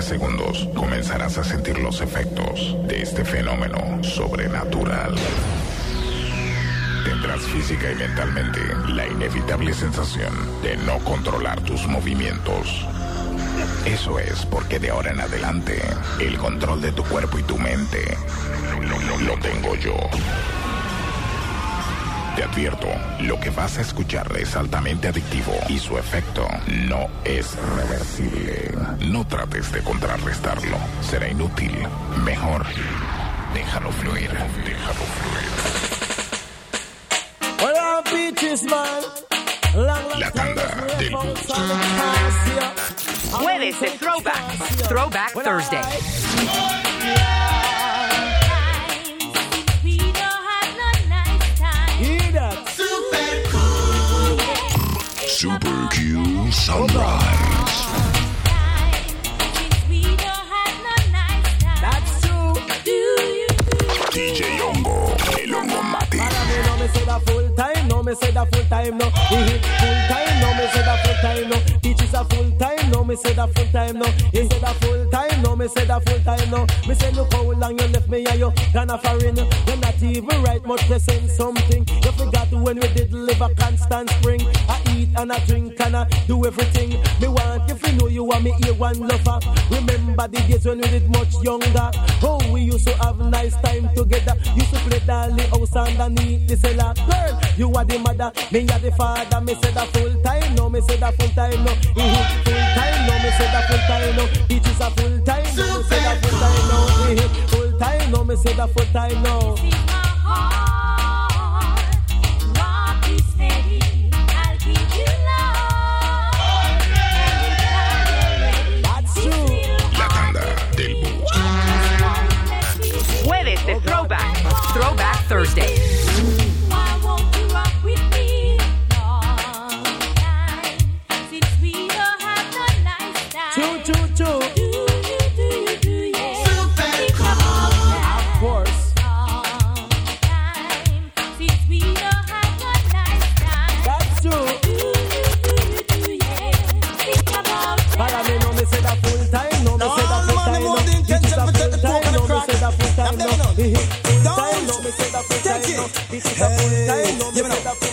20 segundos comenzarás a sentir los efectos de este fenómeno sobrenatural. Tendrás física y mentalmente la inevitable sensación de no controlar tus movimientos. Eso es porque de ahora en adelante el control de tu cuerpo y tu mente lo, tengo yo. Te advierto, lo que vas a escuchar es altamente adictivo y su efecto no es reversible. No trates de contrarrestarlo, será inútil. Mejor, déjalo fluir, déjalo fluir. La tanda del bus. Jueves de Throwback. Throwback Thursday. Super Q Sunrise. DJ Hongo, el Hongo Mati. no me say that full time, no me say that full time, no. Full time, no me say that full time, no. Teach is a full time, no me say that full time, no. He said that full time, no me say that full time, no. Me say look how long you left me and you gone a foreign. You're not even right much to send something. You forgot when we did live a constant spring. I eat and I drink and I do everything. Me want if you know you want me here one lover. Remember the days when we did much younger. Oh, we used to have nice time together. Used to play dolly house underneath the cellar. Girl, you are the mother, me are the father. Me say that full time, no, me say that full time, no. Mm-hmm. Full time, no, me say that full time, no. It is a full time, no, me say that full time, no. Mm-hmm. Full time, no, me say that full time, no.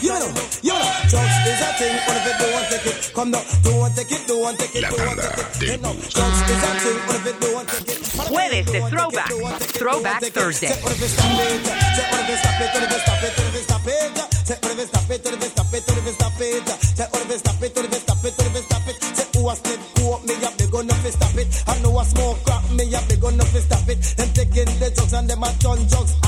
You Jueves de Throwback, Throwback Thursday. I know I smoke crack, me have the gun, nothing stop it. Them taking the drugs and them a ton drugs.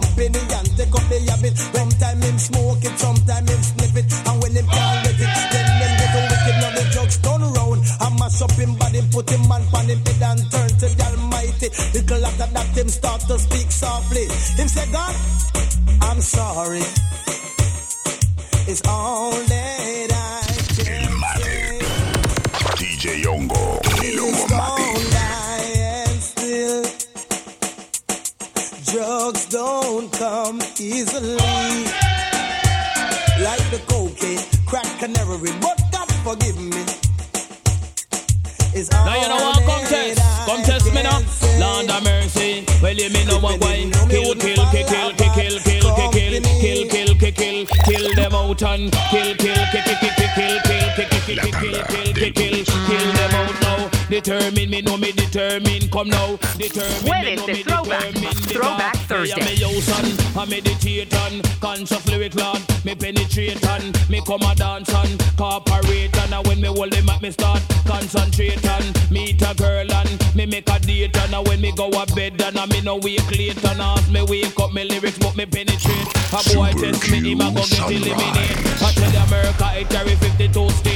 Company and take up the habit. Sometime him smoke it, sometime him sniff it. And when him can't get it, then them get so wicked. Now the drugs turn around and mash up him body, put him man pan him head and turn to the Almighty. Little after that, him start to speak softly. Him say, God, I'm sorry. It's all that don't come easily. Like the cocaine, crack and heroin, but God forgive me. It's Now you know what contest, I contest me now. Lord of mercy, well you me know what why. Kill, kill, kill, kill, kill, kill, kill, kill, kill, kill, kill, kill, kill, kill them out and kill, kill, kill, kill, kill, kill, kill, kill, kill, kill, kill, kill, kill, kill, kill them out. Determine me, know me determine, come now. Determine me, Jueves know me Throwback. determine. Throwback back. Thursday. Me a house and I meditate and conscious lyric lord. Me penetrate and me come a dance and cooperate and uh, when me hold them at me start concentrate and meet a girl and me make a date and uh, when me go a bed and uh, me no wake late and as me wake up me lyrics but me penetrate. A boy Super test me, him a go Q get eliminate. Sunrise. I tell you America it carry 52 state.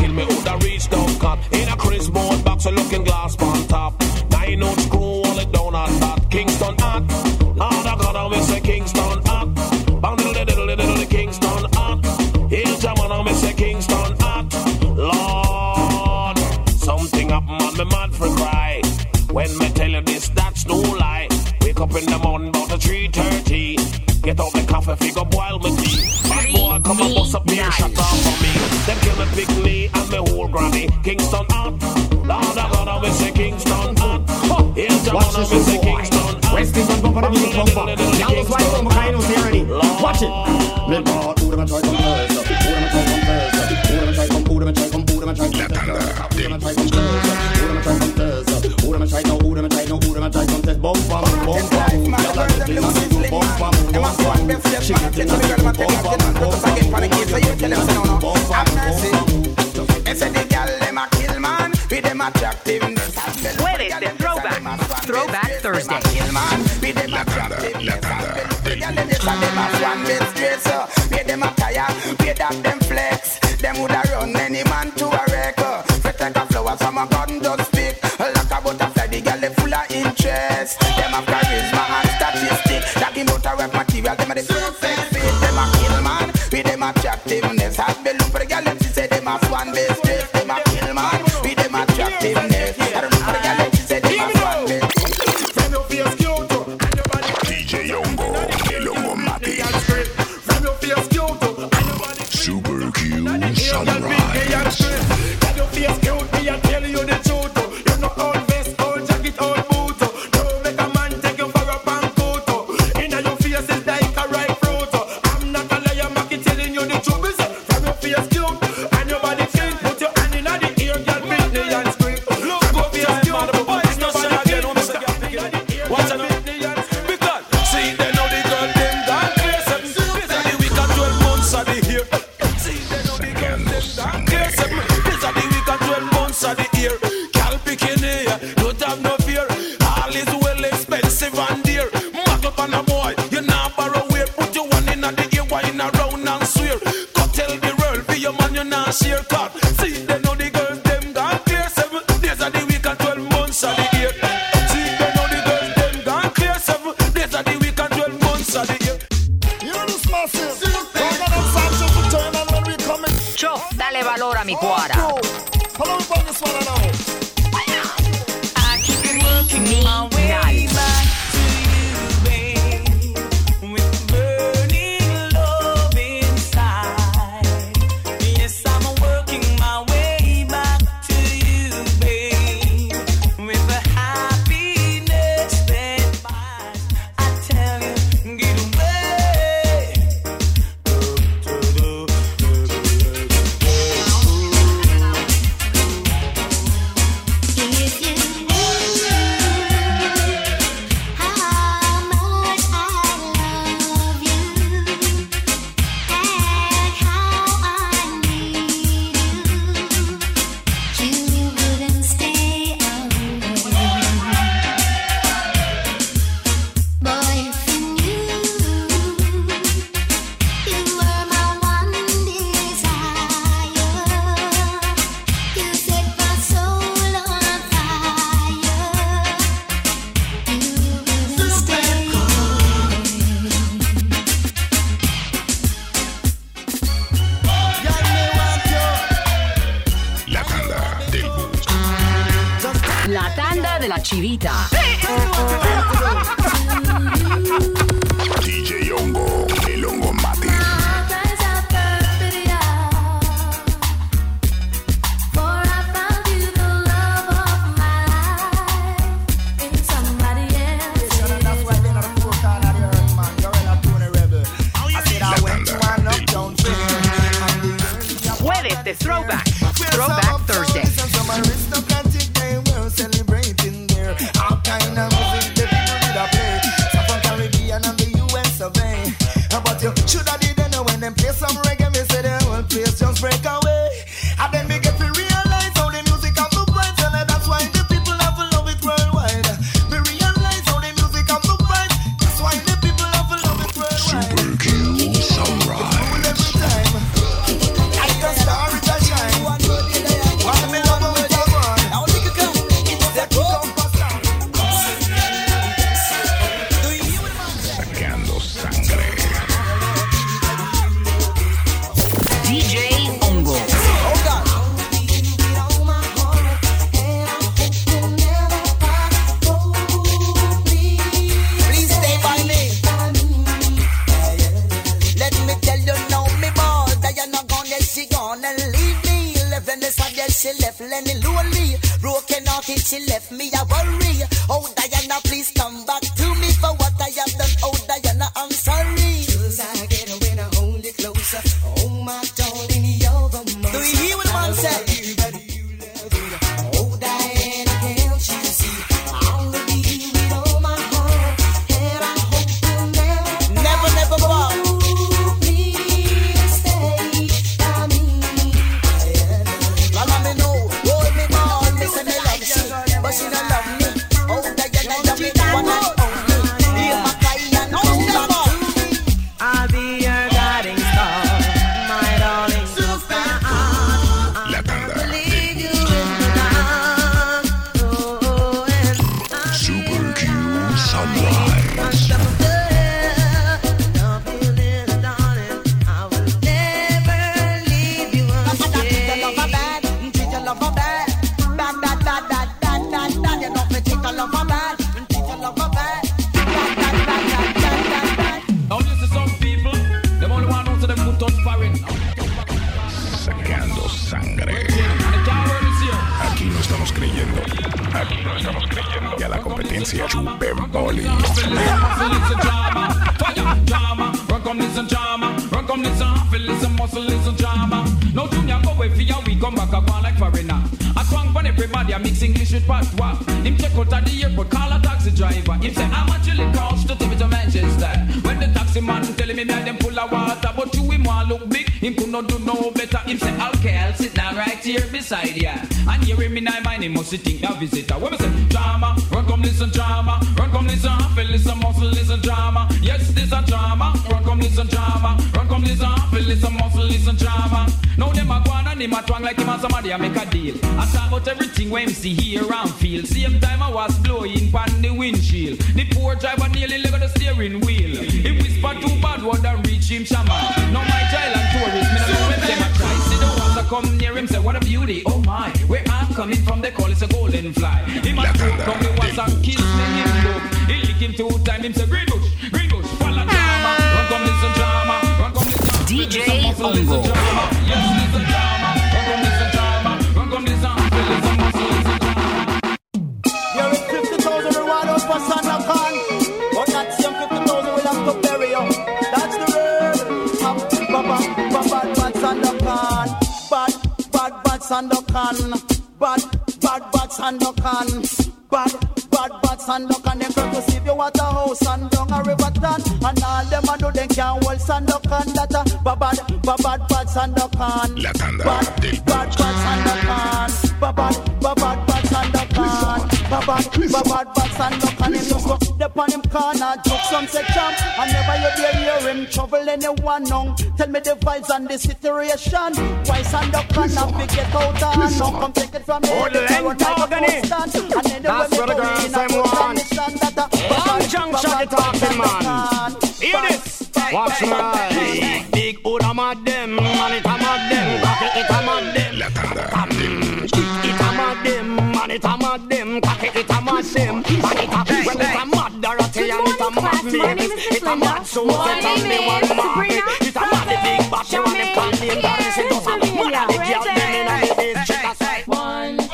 till me woulda reach down cut in a Christmas box, a looking glass on top. Nine out screw all it down at that Kingston hat. Lord the God, I say Kingston hat. Bound diddle diddle diddle diddle Kingston hat. Here's Jamaica, I say Kingston hat. Lord, something happen and me mad for cry. When me tell you this, that's no lie. Wake up in the morning about a three thirty. Get out the coffee, figure boil me tea. Bad boy, come and bust up here, shut up for me. Them kill me, pick me. Grammy. Kingston. Lord, I wanna miss a Kingston. Here's the Watch this miss a Kingston. West is on bumper, the music bumper. Now it's on from Kainos here already. Watch it. Am I to am I to am I to am I to am I to am I to am I to am I to am I to am I to the I it, it. Jueves Throwback. Throwback Thursday. Lonely. Broken hearted, she left me a worry. Oh Listen drama, fire drama. Run come listen drama, run come listen feel listen muscle listen drama. No junior go away week come back a go like foreigner. I swang for everybody, I English with patois. Him check out at the airport, call a taxi driver. Him say I'm a chilling couch to take me to Manchester. When the taxi man telling me me them full of water, but you him want look big, him could not do no better. Him say okay, I'll sit down right here beside ya. And hear him in my mind, he must think now visitor. When me say drama, run come listen drama, feel listen muscle listen drama. Now them a go on and him a twang like him and somebody a make a deal. I talk about everything where him see here and feel. Same time I was blowing pan the windshield. The poor driver nearly leg the steering wheel. He whisper too bad word and reach him shaman. Now my child and tourist, me no know them a try. See the ones that come near him say what a beauty, oh my. Where I'm coming from they call it a golden fly. Him a joke come me once and kiss me him look. He lick him two time him say green bush, green bush, follow drama. Run come listen drama. DJ Ongo. drama. Yes, listen drama. Run come listen drama, run come listen, listen, muscle, listen drama. You're in 50,000 reward for Sandakan. But that same 50,000 will have to bury you. That's the word. Baba, baba, bad. Bad, bad, Sandakan. Bad, bad, bad Sandakan. Bad, bad, bad Sandakan. Them to see if you want a house and down a river town. And all them a do, them can't hold Sandakan. That uh, a bad, bad, bad, bad Sandakan. La tanda Bad, del bad, bad Sandakan. Bad, bad, bad, bad, bad Sandakan. Bad, bad, bad, bad, bad just go step on him corner, joke some say champ. And never you dare hear him trouble anyone now. Tell me the vibes and the situation. Why Sandakan not big get out of hand? Now come take it from me. Oh, the They run length like a organic. constant. Eh? And anyway That's me what the go girls them I go want. understand that a- Long junction Bad, you talking, man. Sandakan. Hear this. Watch bad, me bad, right. Big hood a mad them, man it a mad them, cock it it a mad them. La tanda del It it a mad them, man it a mad them, cock it it a mad them. Mavis. It a mad Susie and me one Margaret. It a mad the big bash and them can name Doris. It does a mad a the girl them in a the district. That's right. One, two,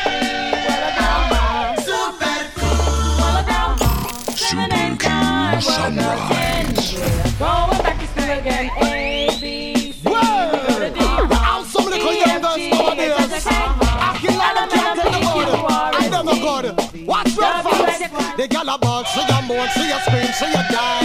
three, well down. Well down. Super Q Sunrise. Going back to school again. A, B, C, go to D. How some of the young girls nowadays acting like them can't the God. I don't know God. Watch red fox. The gal a ball, see your moan, see your scream, see your die.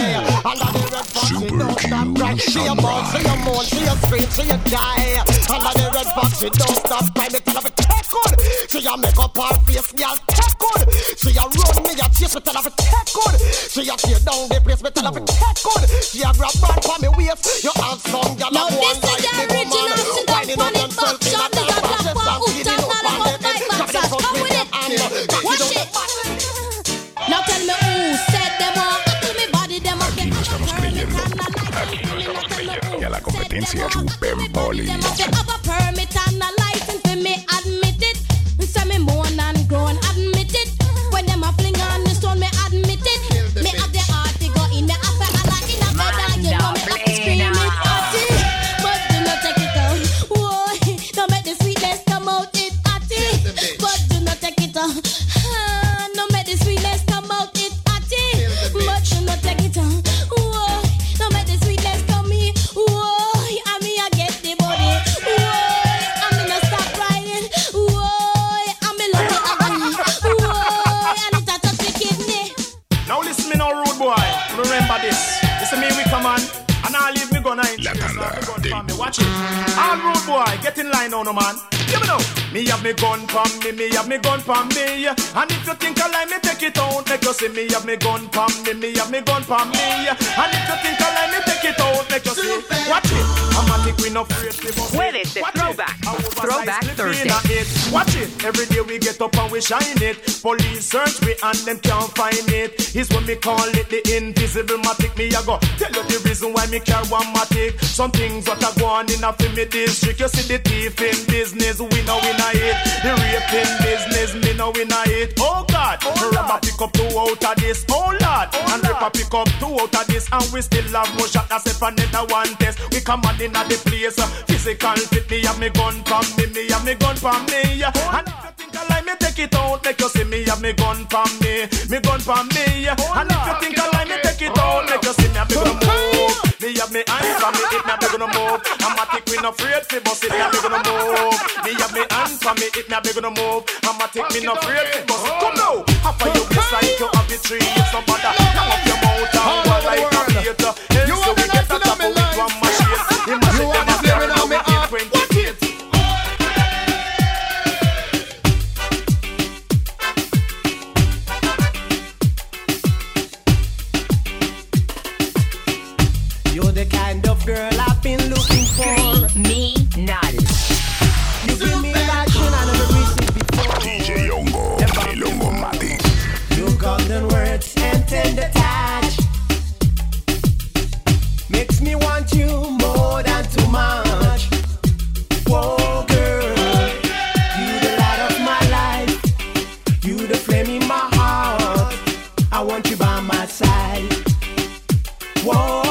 Stop Q crying. See your ball, see your moan, see your scream, see your die. Under the red fox, she don't stop crying. Me tell her to take good. She a make up her face, girl, take good. She a run me a chase, me tell her to take good. She a tear down the place, me tell her to take good. She a grab band for me waist. You have some gal a Now go this is a la competencia chupen boli. Remember this. You see me, we come on. And I'll leave me gun in. La tanda del me watch it. All road boy, get in line now, no man. Give me now. Me have me gun pon me, me have me gun pon me. And if you think I lie, me take it out. Make you see me have me gun pon me, me have me gun pon me. And if you think I lie, me take it out. Make you see. Watch it. I'm a tick, we no afraid to bust it. Jueves de Throwback. Throwback Thursday. in a it. Watch it. Every day we get up and we shine it. Police search me and them can't find it. It's when me call it the invisible matic. Me I go tell you the reason why me carry one matic. Some things what I go on in a me district. You see the thief in business, we know we not it. The rape in business, me know we not it. Oh God, oh Rabba pick up two out of this. Oh Lord, oh, and Ripper pick up two out of this, and we still have more shot. That's if another one test. We come on in at the place. Physical fit me have me gun from me, me have me gun from me. Oh, and you lie, me take it out. Make you see me have me gun from me, me gun from me. And if you think I lie, me take it out. Make you see me have me gun move. Me have me hands from me, it me have me gonna move. I'm a tick, we no afraid fi bust it, me have me gonna move. Me have me hands from me, it me have me gonna move. I'm a tick, me no afraid fi bust it. Come now, half of your waist like you have the tree. It's no matter, hang up your mouth and go like a theater. You Whoa,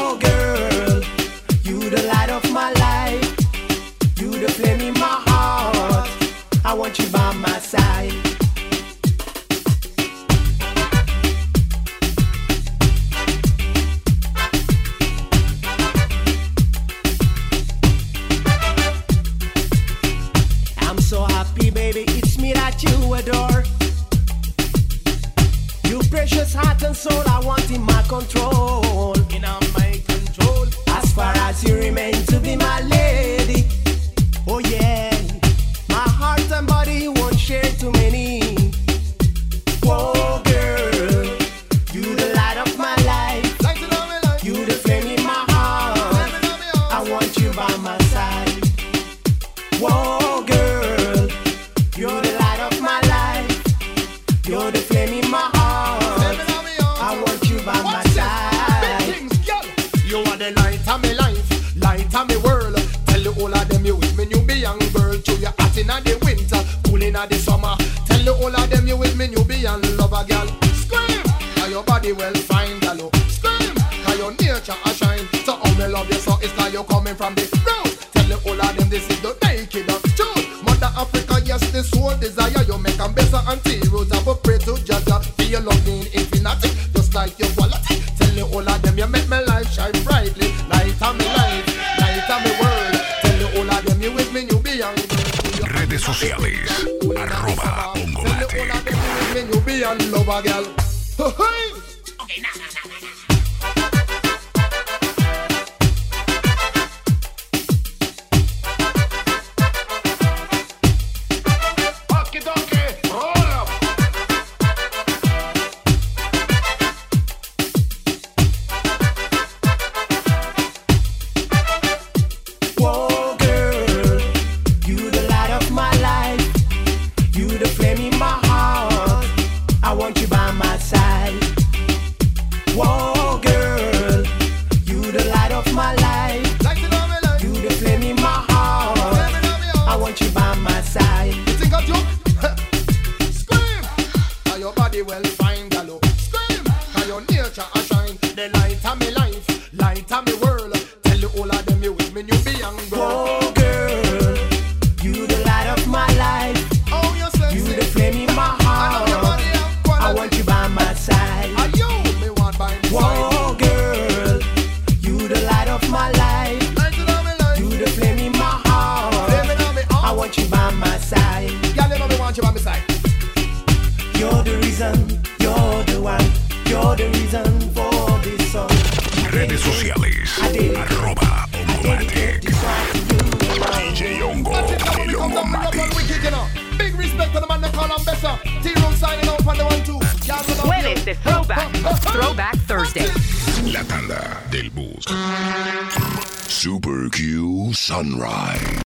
Sunrise.